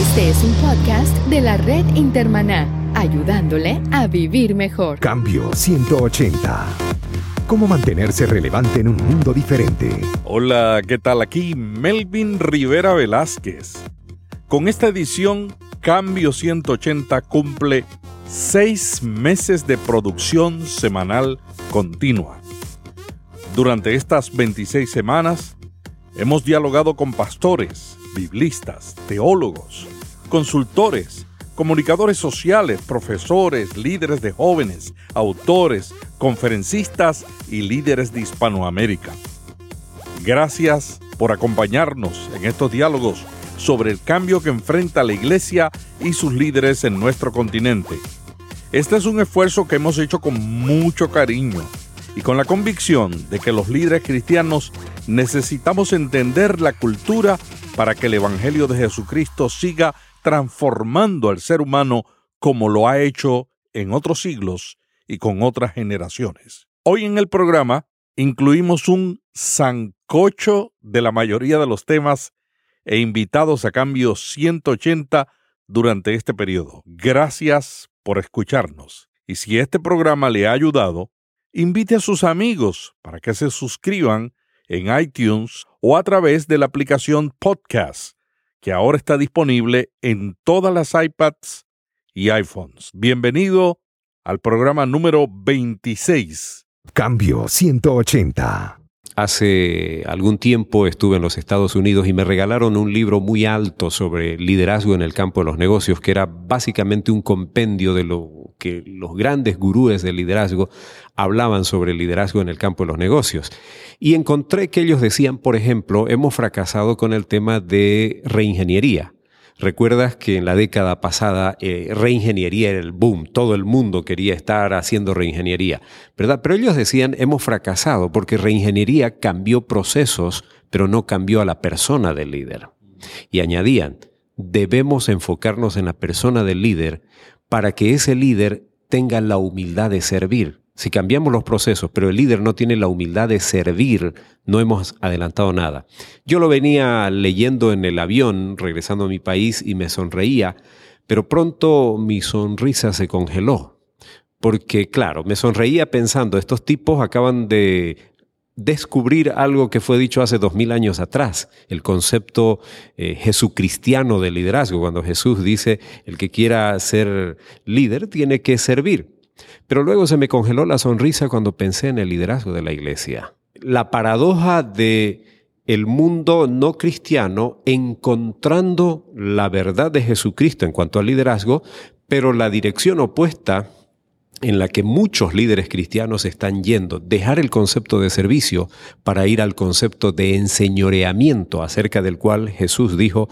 Este es un podcast de la red Intermaná, ayudándole a vivir mejor. Cambio 180. ¿Cómo mantenerse relevante en un mundo diferente? Hola, ¿qué tal? Aquí Melvin Rivera Velázquez. Con esta edición, Cambio 180 cumple seis meses de producción semanal continua. Durante estas 26 semanas, hemos dialogado con pastores, biblistas, teólogos, consultores, comunicadores sociales, profesores, líderes de jóvenes, autores, conferencistas y líderes de Hispanoamérica. Gracias por acompañarnos en estos diálogos sobre el cambio que enfrenta la Iglesia y sus líderes en nuestro continente. Este es un esfuerzo que hemos hecho con mucho cariño y con la convicción de que los líderes cristianos necesitamos entender la cultura para que el Evangelio de Jesucristo siga transformando al ser humano como lo ha hecho en otros siglos y con otras generaciones. Hoy en el programa incluimos un zancocho de la mayoría de los temas e invitados a cambio 180 durante este periodo. Gracias por escucharnos. Y si este programa le ha ayudado, invite a sus amigos para que se suscriban en iTunes o a través de la aplicación Podcast, que ahora está disponible en todas las iPads y iPhones. Bienvenido al programa número 26. Cambio 180. Hace algún tiempo estuve en los Estados Unidos y me regalaron un libro muy alto sobre liderazgo en el campo de los negocios, que era básicamente un compendio de lo que los grandes gurúes del liderazgo hablaban sobre el liderazgo en el campo de los negocios. Y encontré que ellos decían, por ejemplo, hemos fracasado con el tema de reingeniería. Recuerdas que en la década pasada eh, reingeniería era el boom, todo el mundo quería estar haciendo reingeniería, ¿verdad? Pero ellos decían, hemos fracasado porque reingeniería cambió procesos, pero no cambió a la persona del líder. Y añadían, debemos enfocarnos en la persona del líder para que ese líder tenga la humildad de servir. Si cambiamos los procesos, pero el líder no tiene la humildad de servir, no hemos adelantado nada. Yo lo venía leyendo en el avión, regresando a mi país, y me sonreía, pero pronto mi sonrisa se congeló. Porque, claro, me sonreía pensando, estos tipos acaban de descubrir algo que fue dicho hace dos mil años atrás, el concepto eh, jesucristiano de liderazgo, cuando Jesús dice, el que quiera ser líder tiene que servir. Pero luego se me congeló la sonrisa cuando pensé en el liderazgo de la iglesia. La paradoja de el mundo no cristiano encontrando la verdad de Jesucristo en cuanto al liderazgo, pero la dirección opuesta en la que muchos líderes cristianos están yendo, dejar el concepto de servicio para ir al concepto de enseñoreamiento acerca del cual Jesús dijo,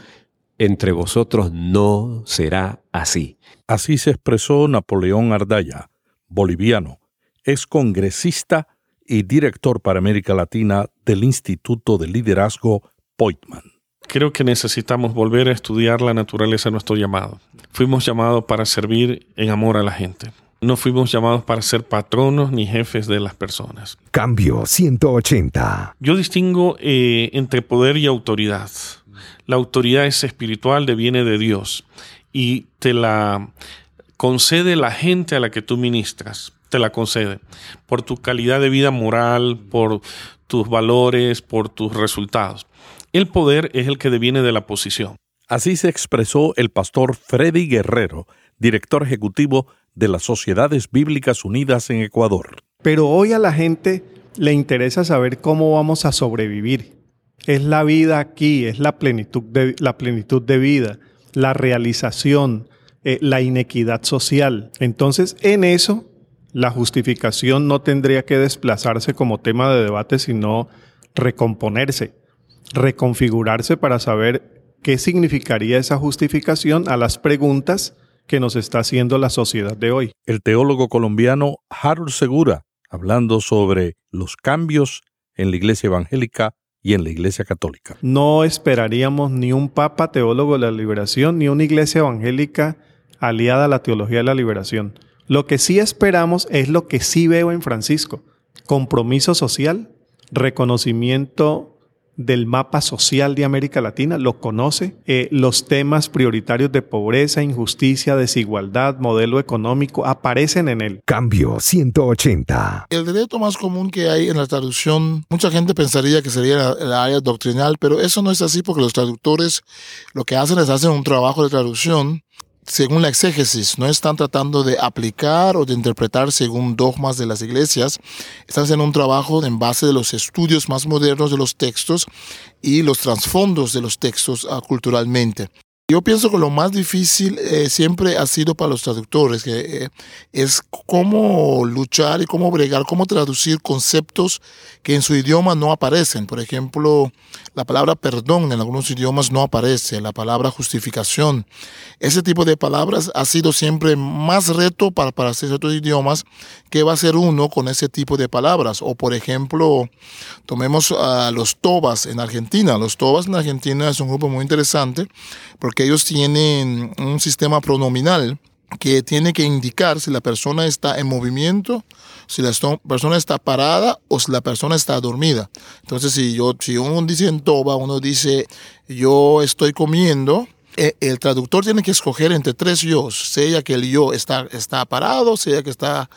entre vosotros no será así. Así se expresó Napoleón Ardaya, boliviano, es congresista y director para América Latina del Instituto de Liderazgo Poitman. Creo que necesitamos volver a estudiar la naturaleza de nuestro llamado. Fuimos llamados para servir en amor a la gente. No fuimos llamados para ser patronos ni jefes de las personas. Cambio 180. Yo distingo eh, entre poder y autoridad. La autoridad es espiritual, viene de Dios y te la concede la gente a la que tú ministras, te la concede, por tu calidad de vida moral, por tus valores, por tus resultados. El poder es el que deviene de la posición. Así se expresó el pastor Freddy Guerrero, director ejecutivo de las Sociedades Bíblicas Unidas en Ecuador. Pero hoy a la gente le interesa saber cómo vamos a sobrevivir. Es la vida aquí, es la plenitud de, la plenitud de vida, la realización, eh, la inequidad social. Entonces, en eso, la justificación no tendría que desplazarse como tema de debate, sino recomponerse, reconfigurarse para saber qué significaría esa justificación a las preguntas que nos está haciendo la sociedad de hoy. El teólogo colombiano Harold Segura, hablando sobre los cambios en la iglesia evangélica y en la iglesia católica. No esperaríamos ni un papa teólogo de la liberación, ni una iglesia evangélica aliada a la teología de la liberación. Lo que sí esperamos es lo que sí veo en Francisco. Compromiso social, reconocimiento del mapa social de América Latina, lo conoce, eh, los temas prioritarios de pobreza, injusticia, desigualdad, modelo económico, aparecen en él. Cambio 180. El derecho más común que hay en la traducción, mucha gente pensaría que sería el área doctrinal, pero eso no es así porque los traductores lo que hacen es hacen un trabajo de traducción según la exégesis, no están tratando de aplicar o de interpretar según dogmas de las iglesias, están haciendo un trabajo en base de los estudios más modernos de los textos y los trasfondos de los textos uh, culturalmente. Yo pienso que lo más difícil eh, siempre ha sido para los traductores, que eh, es cómo luchar y cómo bregar, cómo traducir conceptos que en su idioma no aparecen. Por ejemplo, la palabra perdón en algunos idiomas no aparece, la palabra justificación. Ese tipo de palabras ha sido siempre más reto para, para ciertos idiomas que va a ser uno con ese tipo de palabras. O por ejemplo, tomemos a los tobas en Argentina. Los tobas en Argentina es un grupo muy interesante porque ellos tienen un sistema pronominal que tiene que indicar si la persona está en movimiento, si la persona está parada o si la persona está dormida. Entonces, si, yo, si uno dice en toba, uno dice yo estoy comiendo, el traductor tiene que escoger entre tres yo, sea que el yo está, está parado, sea que está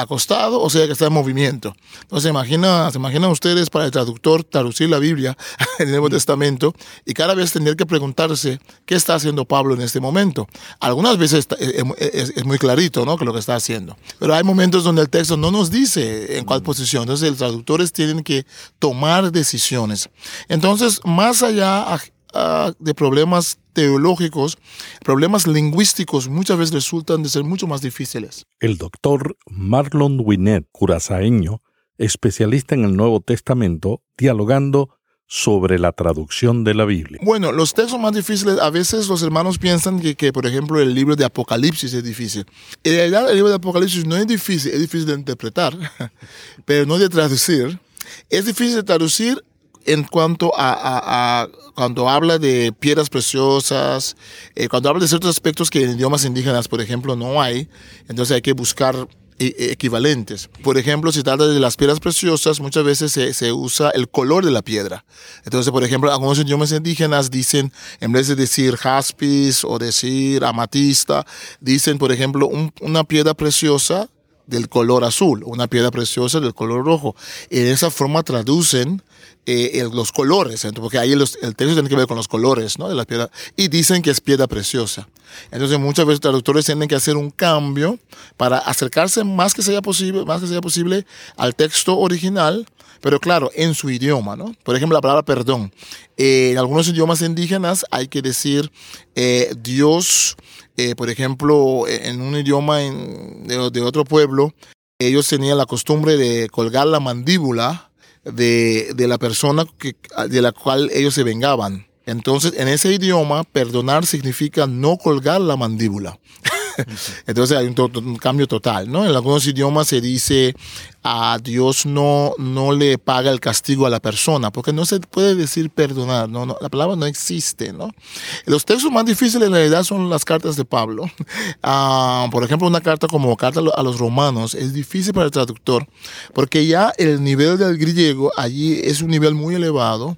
acostado o sea que está en movimiento. Entonces, imagina, se imaginan ustedes para el traductor traducir la Biblia en el Nuevo Testamento y cada vez tener que preguntarse qué está haciendo Pablo en este momento. Algunas veces eh, eh, es, muy clarito, ¿no? Que lo que está haciendo. Pero hay momentos donde el texto no nos dice en cuál posición. Entonces, los traductores tienen que tomar decisiones. Entonces, más allá Ah, de problemas teológicos, problemas lingüísticos muchas veces resultan de ser mucho más difíciles. El doctor Marlon Winnet, curazaeño, especialista en el Nuevo Testamento, dialogando sobre la traducción de la Biblia. Bueno, los textos más difíciles, a veces los hermanos piensan que, que, por ejemplo, el libro de Apocalipsis es difícil. En realidad, el libro de Apocalipsis no es difícil, es difícil de interpretar, pero no de traducir. Es difícil de traducir en cuanto a, cuando habla de piedras preciosas, eh, cuando habla de ciertos aspectos que en idiomas indígenas, por ejemplo, no hay, entonces hay que buscar e, e, equivalentes. Por ejemplo, si trata de las piedras preciosas, muchas veces se, usa el color de la piedra. Entonces, por ejemplo, algunos idiomas indígenas dicen, en vez de decir jaspis o decir amatista, dicen, por ejemplo, una piedra preciosa del color azul, una piedra preciosa del color rojo. De esa forma traducen eh, los colores, porque ahí el texto tiene que ver con los colores de la piedra, y dicen que es piedra preciosa. Entonces muchas veces traductores tienen que hacer un cambio para acercarse más que sea posible, más que sea posible al texto original, pero claro, en su idioma, ¿no? Por ejemplo, la palabra perdón. Eh, en algunos idiomas indígenas hay que decir eh, Dios, por ejemplo, en un idioma de, de otro pueblo, ellos tenían la costumbre de colgar la mandíbula de, de la persona que, de la cual ellos se vengaban. Entonces, en ese idioma, perdonar significa no colgar la mandíbula. Entonces hay un, cambio total, ¿no? En algunos idiomas se dice a Dios no, no le paga el castigo a la persona, porque no se puede decir perdonar, no, la palabra no existe, ¿no? Los textos más difíciles en realidad son las cartas de Pablo. Ah, por ejemplo, una carta como carta a los romanos es difícil para el traductor, porque ya el nivel del griego allí es un nivel muy elevado.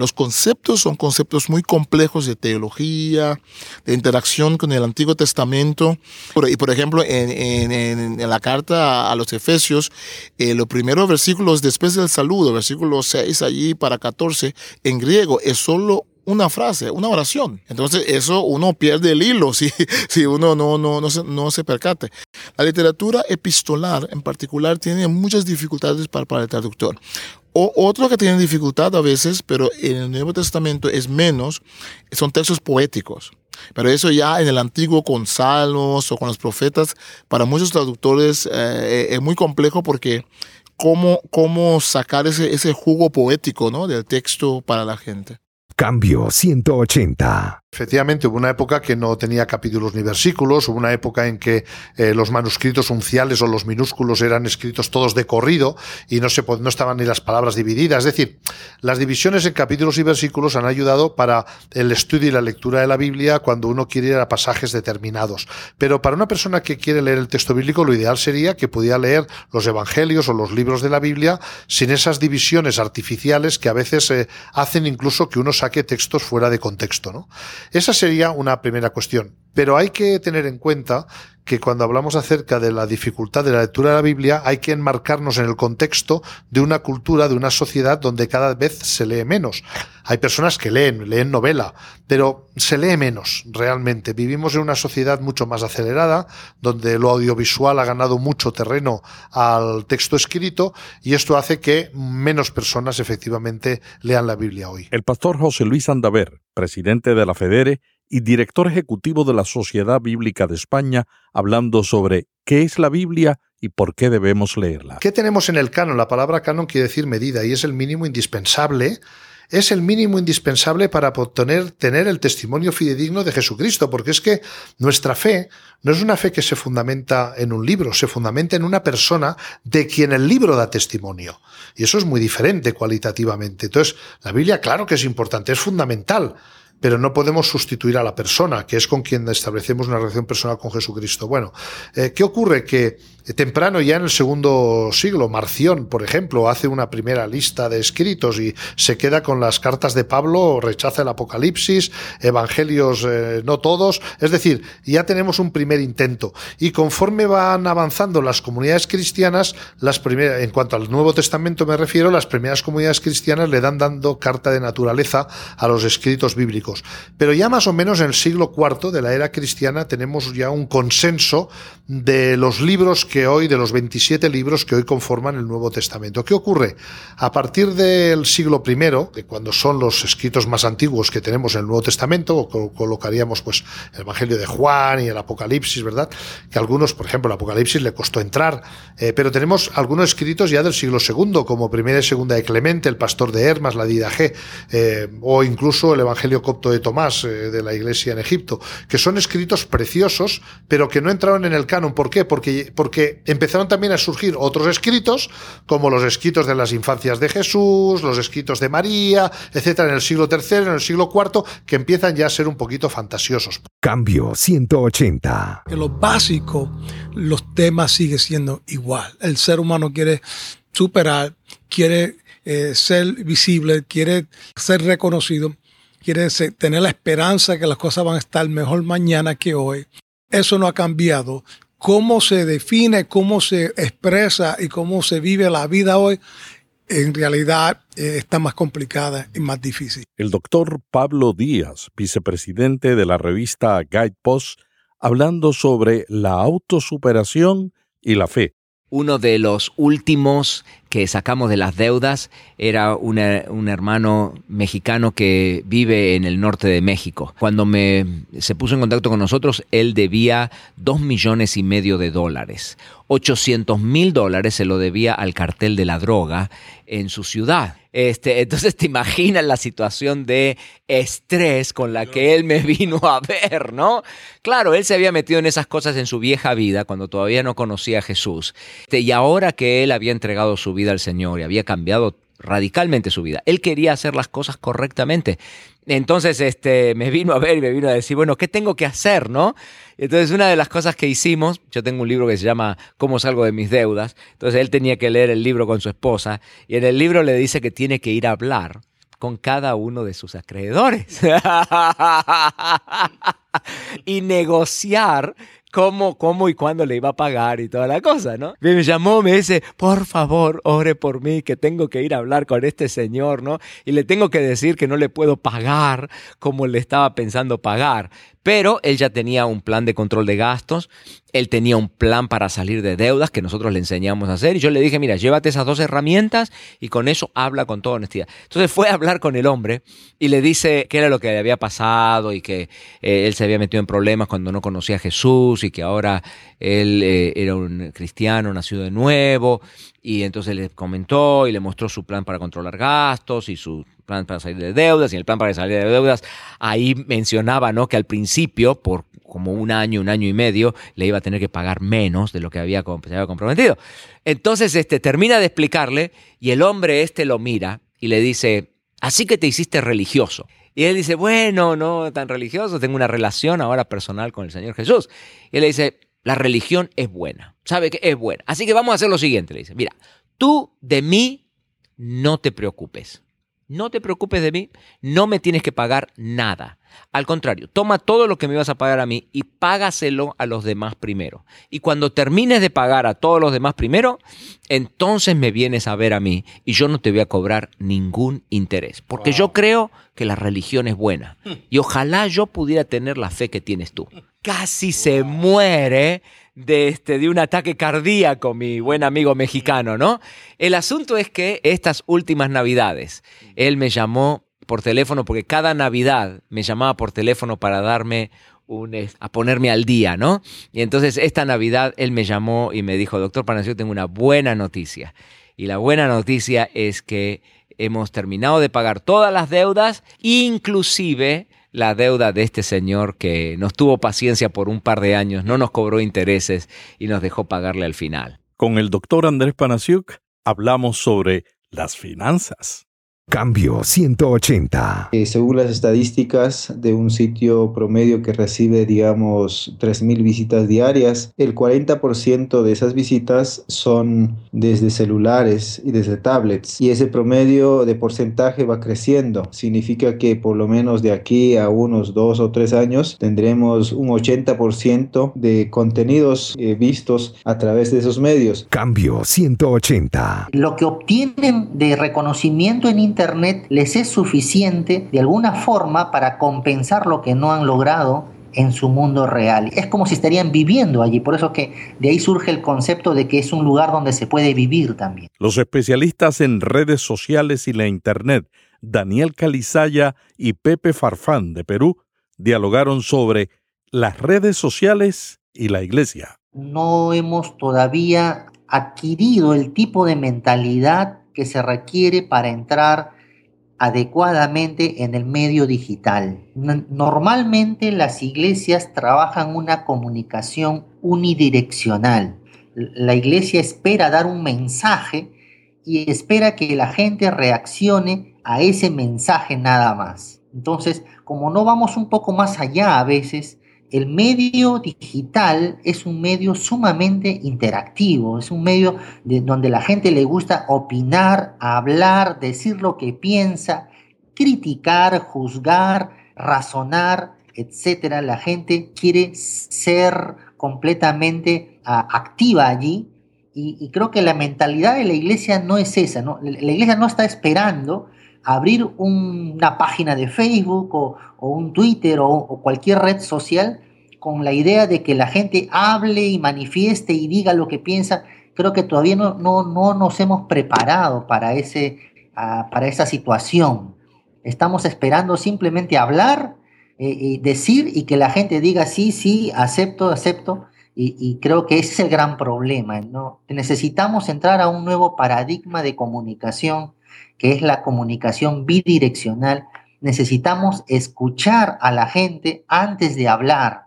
Los conceptos son conceptos muy complejos de teología, de interacción con el Antiguo Testamento. Y por ejemplo, en, en, la carta a los Efesios, eh, los primeros versículos después del saludo, versículo 6 allí para 14, en griego es solo una frase, una oración. Entonces eso uno pierde el hilo si, si uno no, no, no, se, no se percate. La literatura epistolar en particular tiene muchas dificultades para, para el traductor. O, otro que tiene dificultad a veces, pero en el Nuevo Testamento es menos, son textos poéticos. Pero eso ya en el antiguo con salmos o con los profetas, para muchos traductores eh, es muy complejo porque cómo, cómo sacar ese, ese jugo poético ¿no? del texto para la gente. Cambio 180. Efectivamente, hubo una época que no tenía capítulos ni versículos, hubo una época en que eh, los manuscritos unciales o los minúsculos eran escritos todos de corrido y no, se, no estaban ni las palabras divididas. Es decir, las divisiones en capítulos y versículos han ayudado para el estudio y la lectura de la Biblia cuando uno quiere ir a pasajes determinados. Pero para una persona que quiere leer el texto bíblico, lo ideal sería que pudiera leer los evangelios o los libros de la Biblia sin esas divisiones artificiales que a veces eh, hacen incluso que uno saque textos fuera de contexto. ¿no? Esa sería una primera cuestión. Pero hay que tener en cuenta que cuando hablamos acerca de la dificultad de la lectura de la Biblia, hay que enmarcarnos en el contexto de una cultura, de una sociedad donde cada vez se lee menos. Hay personas que leen, leen novela, pero se lee menos realmente. Vivimos en una sociedad mucho más acelerada, donde lo audiovisual ha ganado mucho terreno al texto escrito y esto hace que menos personas efectivamente lean la Biblia hoy. El pastor José Luis Andaver, presidente de la FEDERE, y director ejecutivo de la Sociedad Bíblica de España, hablando sobre qué es la Biblia y por qué debemos leerla. ¿Qué tenemos en el canon? La palabra canon quiere decir medida y es el mínimo indispensable. Es el mínimo indispensable para obtener, tener el testimonio fidedigno de Jesucristo, porque es que nuestra fe no es una fe que se fundamenta en un libro, se fundamenta en una persona de quien el libro da testimonio. Y eso es muy diferente cualitativamente. Entonces, la Biblia, claro que es importante, es fundamental, pero no podemos sustituir a la persona, que es con quien establecemos una relación personal con Jesucristo. Bueno, eh, ¿qué ocurre? Que temprano, ya en el segundo siglo, Marción, por ejemplo, hace una primera lista de escritos y se queda con las cartas de Pablo, rechaza el Apocalipsis, Evangelios eh, no todos, es decir, ya tenemos un primer intento. Y conforme van avanzando las comunidades cristianas, las primeras, en cuanto al Nuevo Testamento me refiero, las primeras comunidades cristianas le dan dando carta de naturaleza a los escritos bíblicos. Pero ya más o menos en el siglo IV de la era cristiana tenemos ya un consenso de los libros que hoy, de los 27 libros que hoy conforman el Nuevo Testamento. ¿Qué ocurre? A partir del siglo I, de cuando son los escritos más antiguos que tenemos en el Nuevo Testamento, colocaríamos pues el Evangelio de Juan y el Apocalipsis, ¿verdad? Que algunos, por ejemplo, el Apocalipsis le costó entrar, eh, pero tenemos algunos escritos ya del siglo II, como Primera y Segunda de Clemente, el Pastor de Hermas, la Didaje, eh, o incluso el Evangelio copto de Tomás eh, de la iglesia en Egipto, que son escritos preciosos, pero que no entraron en el canon. ¿Por qué? Porque, porque empezaron también a surgir otros escritos, como los escritos de las infancias de Jesús, los escritos de María, etcétera, en el siglo III, en el siglo IV, que empiezan ya a ser un poquito fantasiosos. Cambio 180. En lo básico, los temas siguen siendo igual. El ser humano quiere superar, quiere eh, ser visible, quiere ser reconocido quiere tener la esperanza que las cosas van a estar mejor mañana que hoy. Eso no ha cambiado. Cómo se define, cómo se expresa y cómo se vive la vida hoy, en realidad eh, está más complicada y más difícil. El doctor Pablo Díaz, vicepresidente de la revista Guidepost, hablando sobre la autosuperación y la fe. Uno de los últimos que sacamos de las deudas era un hermano mexicano que vive en el norte de México. Cuando me, se puso en contacto con nosotros, él debía dos millones y medio de dólares. 800 mil dólares se lo debía al cartel de la droga en su ciudad. Este, entonces te imaginas la situación de estrés con la que él me vino a ver, ¿no? Claro, él se había metido en esas cosas en su vieja vida cuando todavía no conocía a Jesús. Este, y ahora que él había entregado su vida vida al Señor y había cambiado radicalmente su vida. Él quería hacer las cosas correctamente. Entonces, este, me vino a ver y me vino a decir, bueno, ¿qué tengo que hacer, no? Entonces, una de las cosas que hicimos, yo tengo un libro que se llama ¿Cómo salgo de mis deudas? Entonces, él tenía que leer el libro con su esposa y en el libro le dice que tiene que ir a hablar con cada uno de sus acreedores y negociar cómo, cómo y cuándo le iba a pagar y toda la cosa, ¿no? Me llamó, me dice, por favor, ore por mí, que tengo que ir a hablar con este señor, ¿no? Y le tengo que decir que no le puedo pagar como le estaba pensando pagar. Pero él ya tenía un plan de control de gastos, él tenía un plan para salir de deudas que nosotros le enseñamos a hacer. Y yo le dije, mira, llévate esas dos herramientas y con eso habla con toda honestidad. Entonces fue a hablar con el hombre y le dice qué era lo que le había pasado y que eh, él se había metido en problemas cuando no conocía a Jesús Y que ahora él eh, era un cristiano nacido de nuevo y entonces le comentó y le mostró su plan para controlar gastos y su plan para salir de deudas y el plan para salir de deudas. Ahí mencionaba ¿no? que al principio, por como un año, un año y medio, le iba a tener que pagar menos de lo que había, se había comprometido. Entonces este, termina de explicarle y el hombre este lo mira y le dice, así que te hiciste religioso. Y él dice, bueno, no tan religioso, tengo una relación ahora personal con el Señor Jesús. Y él le dice, la religión es buena, sabe que es buena. Así que vamos a hacer lo siguiente, le dice, mira, tú de mí no te preocupes. No te preocupes de mí, no me tienes que pagar nada. Al contrario, toma todo lo que me vas a pagar a mí y págaselo a los demás primero. Y cuando termines de pagar a todos los demás primero, entonces me vienes a ver a mí y yo no te voy a cobrar ningún interés. Porque yo creo que la religión es buena. Y ojalá yo pudiera tener la fe que tienes tú. Casi se muere de, este, de un ataque cardíaco, mi buen amigo mexicano, ¿no? El asunto es que estas últimas navidades, él me llamó por teléfono, porque cada Navidad me llamaba por teléfono para darme un, a ponerme al día, ¿no? Y entonces esta Navidad él me llamó y me dijo, doctor Panacio, tengo una buena noticia. Y la buena noticia es que hemos terminado de pagar todas las deudas, inclusive la deuda de este señor que nos tuvo paciencia por un par de años, no nos cobró intereses y nos dejó pagarle al final. Con el doctor Andrés Panasiuk hablamos sobre las finanzas. Cambio 180. Eh, según las estadísticas de un sitio promedio que recibe, digamos, 3.000 visitas diarias, el 40% de esas visitas son desde celulares y desde tablets. Y ese promedio de porcentaje va creciendo. Significa que por lo menos de aquí a unos dos o tres años tendremos un 80% de contenidos eh, vistos a través de esos medios. Cambio 180. Lo que obtienen de reconocimiento en Internet Internet les es suficiente de alguna forma para compensar lo que no han logrado en su mundo real. Es como si estarían viviendo allí, por eso que de ahí surge el concepto de que es un lugar donde se puede vivir también. Los especialistas en redes sociales y la Internet, Daniel Calizaya y Pepe Farfán de Perú, dialogaron sobre las redes sociales y la iglesia. No hemos todavía adquirido el tipo de mentalidad que se requiere para entrar adecuadamente en el medio digital. Normalmente las iglesias trabajan una comunicación unidireccional. La iglesia espera dar un mensaje y espera que la gente reaccione a ese mensaje nada más. Entonces, como no vamos un poco más allá a veces, el medio digital es un medio sumamente interactivo, es un medio de, donde la gente le gusta opinar, hablar, decir lo que piensa, criticar, juzgar, razonar, etcétera. La gente quiere ser completamente ah, activa allí y, creo que la mentalidad de la iglesia no es esa. La iglesia no está esperando abrir una página de Facebook o, un Twitter o, cualquier red social con la idea de que la gente hable y manifieste y diga lo que piensa, creo que todavía no, no, no nos hemos preparado para, ese, para esa situación. Estamos esperando simplemente hablar, eh, y decir y que la gente diga sí, sí, acepto, acepto. Y, y, creo que ese es el gran problema. Necesitamos entrar a un nuevo paradigma de comunicación que es la comunicación bidireccional, necesitamos escuchar a la gente antes de hablar.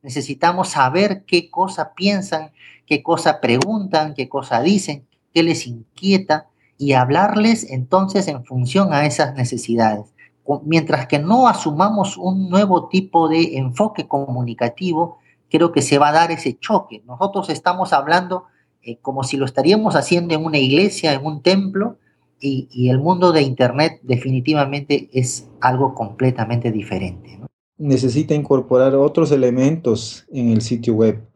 Necesitamos saber qué cosa piensan, qué cosa preguntan, qué cosa dicen, qué les inquieta y hablarles entonces en función a esas necesidades. Mientras que no asumamos un nuevo tipo de enfoque comunicativo, creo que se va a dar ese choque. Nosotros estamos hablando eh, como si lo estaríamos haciendo en una iglesia, en un templo, y, el mundo de Internet definitivamente es algo completamente diferente. Necesita incorporar otros elementos en el sitio web,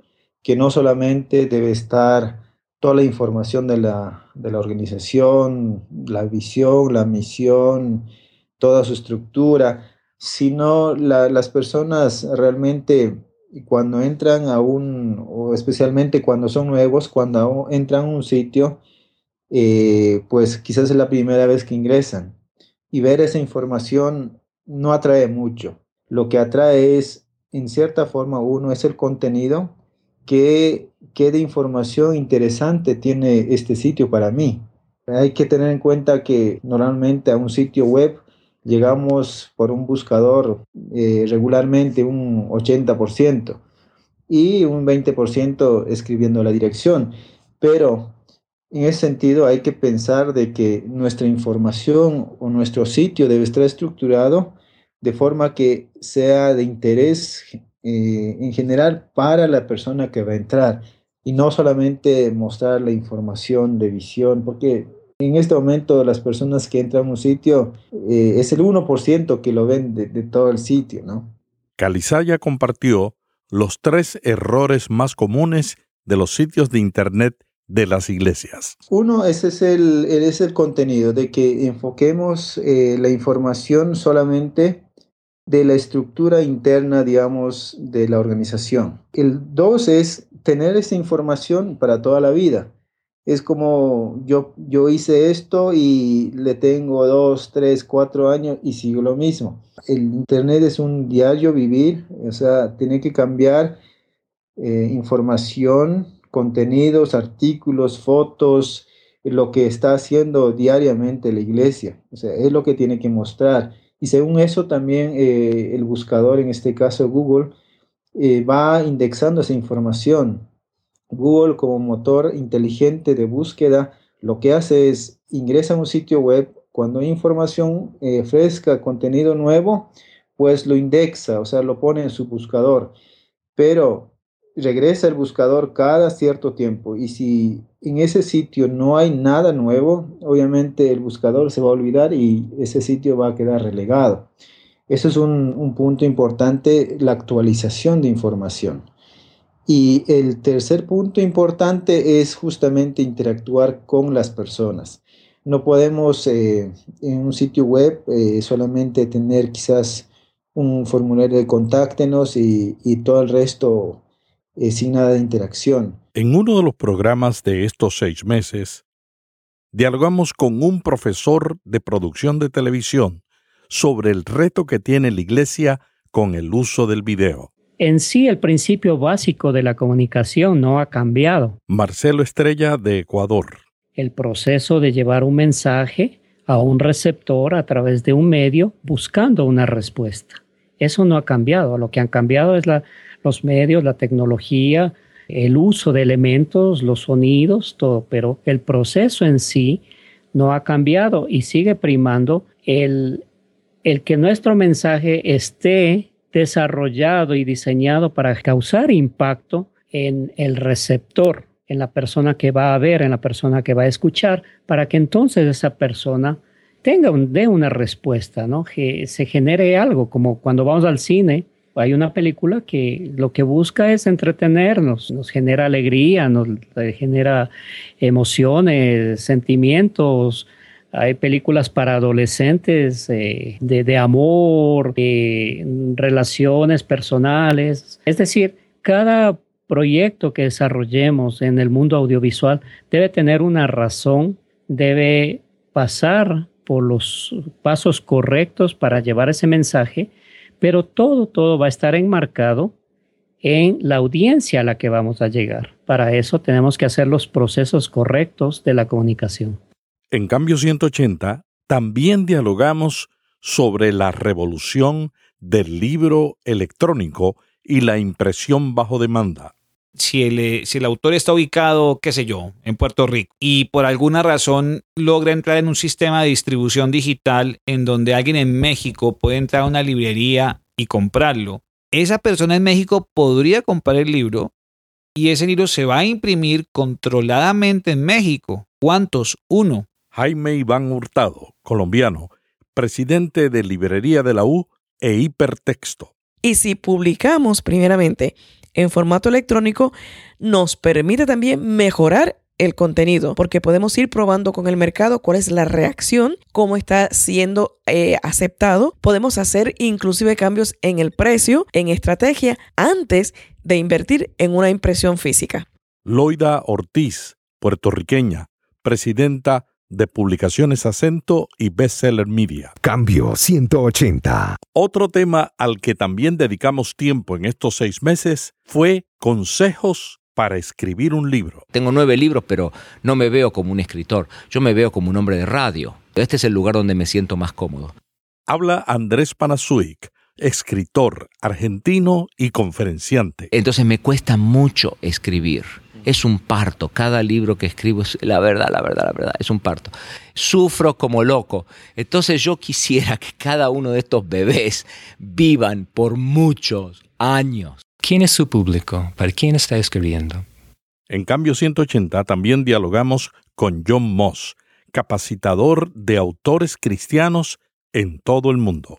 que no solamente debe estar toda la información de la, de la organización, la visión, la misión, toda su estructura, sino las personas realmente cuando entran a un, o especialmente cuando son nuevos, cuando entran a un sitio, eh, pues quizás es la primera vez que ingresan. Y ver esa información no atrae mucho. Lo que atrae es, en cierta forma, uno es el contenido qué, qué de información interesante tiene este sitio para mí. Hay que tener en cuenta que normalmente a un sitio web llegamos por un buscador eh, regularmente un 80% y un 20% escribiendo la dirección. Pero en ese sentido hay que pensar de que nuestra información o nuestro sitio debe estar estructurado de forma que sea de interés eh, en general para la persona que va a entrar y no solamente mostrar la información de visión, porque en este momento las personas que entran a un sitio eh, es el 1% que lo ven de, de todo el sitio, ¿no? Calizaya compartió los tres errores más comunes de los sitios de Internet de las iglesias. Uno, ese es el, es el contenido, de que enfoquemos eh, la información solamente de la estructura interna, digamos, de la organización. El dos es tener esa información para toda la vida. Es como yo, yo hice esto y le tengo dos, tres, cuatro años y sigo lo mismo. El Internet es un diario vivir, o sea, tiene que cambiar eh, información contenidos, artículos, fotos, lo que está haciendo diariamente la iglesia. O sea, es lo que tiene que mostrar. Y según eso también eh, el buscador, en este caso Google, eh, va indexando esa información. Google como motor inteligente de búsqueda, lo que hace es ingresa a un sitio web, cuando hay información eh, fresca, contenido nuevo, pues lo indexa, o sea, lo pone en su buscador. Pero regresa el buscador cada cierto tiempo y si en ese sitio no hay nada nuevo, obviamente el buscador se va a olvidar y ese sitio va a quedar relegado. Eso es un, punto importante, la actualización de información. Y el tercer punto importante es justamente interactuar con las personas. No podemos eh, en un sitio web eh, solamente tener quizás un formulario de contáctenos y, y todo el resto eh, sin nada de interacción. En uno de los programas de estos seis meses, dialogamos con un profesor de producción de televisión sobre el reto que tiene la Iglesia con el uso del video. En sí, el principio básico de la comunicación no ha cambiado. Marcelo Estrella de Ecuador. El proceso de llevar un mensaje a un receptor a través de un medio buscando una respuesta. Eso no ha cambiado. Lo que han cambiado es la, los medios, la tecnología, el uso de elementos, los sonidos, todo, pero el proceso en sí no ha cambiado y sigue primando el, el que nuestro mensaje esté desarrollado y diseñado para causar impacto en el receptor, en la persona que va a ver, en la persona que va a escuchar, para que entonces esa persona tenga un, dé una respuesta, ¿no? Que se genere algo, como cuando vamos al cine, hay una película que lo que busca es entretenernos, nos genera alegría, nos genera emociones, sentimientos. Hay películas para adolescentes eh, de, amor, relaciones personales. Es decir, cada proyecto que desarrollemos en el mundo audiovisual debe tener una razón, debe pasar por los pasos correctos para llevar ese mensaje pero todo, todo va a estar enmarcado en la audiencia a la que vamos a llegar. Para eso tenemos que hacer los procesos correctos de la comunicación. En Cambio 180 también dialogamos sobre la revolución del libro electrónico y la impresión bajo demanda si el, eh, si el autor está ubicado, qué sé yo, en Puerto Rico y por alguna razón logra entrar en un sistema de distribución digital en donde alguien en México puede entrar a una librería y comprarlo, esa persona en México podría comprar el libro y ese libro se va a imprimir controladamente en México. ¿Cuántos? Uno. Jaime Iván Hurtado, colombiano, presidente de Librería de la U e Hipertexto. Y si publicamos primeramente en formato electrónico nos permite también mejorar el contenido, porque podemos ir probando con el mercado cuál es la reacción, cómo está siendo eh, aceptado. Podemos hacer inclusive cambios en el precio, en estrategia, antes de invertir en una impresión física. Loida Ortiz, puertorriqueña, presidenta de Publicaciones Acento y Bestseller Media. Cambio 180. Otro tema al que también dedicamos tiempo en estos seis meses fue consejos para escribir un libro. Tengo nueve libros, pero no me veo como un escritor. Yo me veo como un hombre de radio. Este es el lugar donde me siento más cómodo. Habla Andrés Panasuik, escritor argentino y conferenciante. Entonces me cuesta mucho escribir es un parto. Cada libro que escribo es la verdad, la verdad, la verdad, es un parto. Sufro como loco. Entonces yo quisiera que cada uno de estos bebés vivan por muchos años. ¿Quién es su público? ¿Para quién está escribiendo? En Cambio 180 también dialogamos con John Moss, capacitador de autores cristianos en todo el mundo.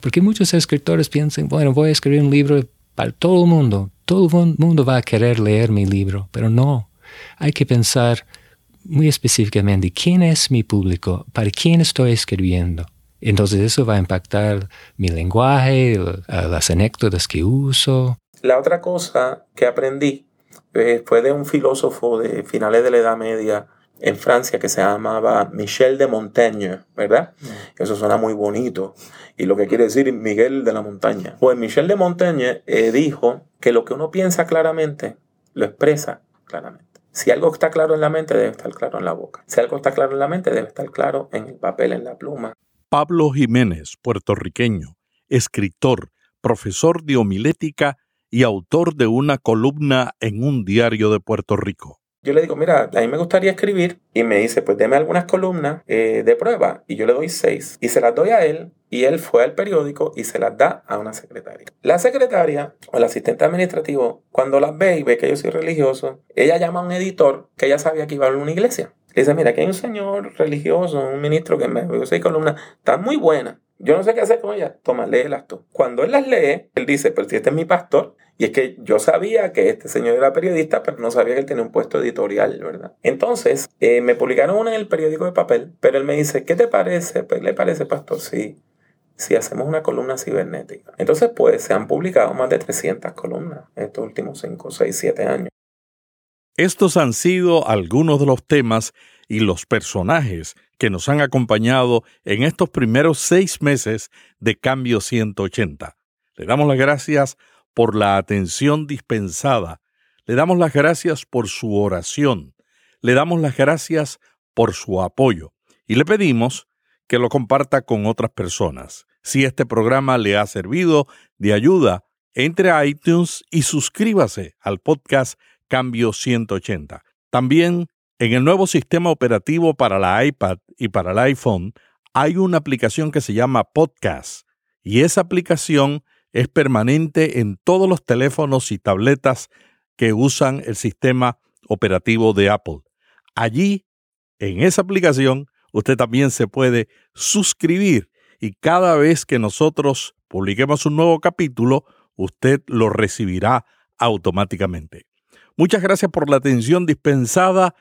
Porque muchos escritores piensan, bueno, voy a escribir un libro para todo el mundo, todo el mundo va a querer leer mi libro, pero no. Hay que pensar muy específicamente quién es mi público, para quién estoy escribiendo. Entonces eso va a impactar mi lenguaje, las anécdotas que uso. La otra cosa que aprendí eh, fue de un filósofo de finales de la Edad Media en Francia que se llamaba Michel de Montaigne, ¿verdad? Mm. Eso suena muy bonito. Y lo que quiere decir Miguel de la Montaña. Pues Michel de Montaigne eh, dijo que lo que uno piensa claramente, lo expresa claramente. Si algo está claro en la mente, debe estar claro en la boca. Si algo está claro en la mente, debe estar claro en el papel, en la pluma. Pablo Jiménez, puertorriqueño, escritor, profesor de homilética y autor de una columna en un diario de Puerto Rico yo le digo, mira, a mí me gustaría escribir. Y me dice, pues deme algunas columnas eh, de prueba. Y yo le doy seis. Y se las doy a él. Y él fue al periódico y se las da a una secretaria. La secretaria o el asistente administrativo, cuando las ve y ve que yo soy religioso, ella llama a un editor que ella sabía que iba a una iglesia. Le dice, mira, aquí hay un señor religioso, un ministro que me dio seis columnas, están muy buenas. Yo no sé qué hacer con ella. Toma, léelas tú. Cuando él las lee, él dice, pero si este es mi pastor, y es que yo sabía que este señor era periodista, pero no sabía que él tenía un puesto editorial, ¿verdad? Entonces, eh, me publicaron una en el periódico de papel, pero él me dice, ¿qué te parece? Pues, ¿Le parece, pastor? Sí. Si hacemos una columna cibernética. Entonces, pues, se han publicado más de 300 columnas en estos últimos 5, 6, 7 años. Estos han sido algunos de los temas y los personajes que nos han acompañado en estos primeros seis meses de Cambio 180. Le damos las gracias por la atención dispensada. Le damos las gracias por su oración. Le damos las gracias por su apoyo. Y le pedimos que lo comparta con otras personas. Si este programa le ha servido de ayuda, entre a iTunes y suscríbase al podcast Cambio 180. También en el nuevo sistema operativo para la iPad y para el iPhone hay una aplicación que se llama Podcast y esa aplicación es permanente en todos los teléfonos y tabletas que usan el sistema operativo de Apple. Allí, en esa aplicación, usted también se puede suscribir y cada vez que nosotros publiquemos un nuevo capítulo, usted lo recibirá automáticamente. Muchas gracias por la atención dispensada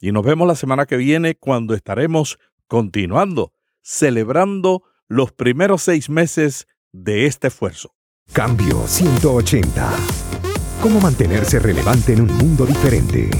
y nos vemos la semana que viene cuando estaremos continuando, celebrando los primeros seis meses de este esfuerzo. Cambio 180. ¿Cómo mantenerse relevante en un mundo diferente?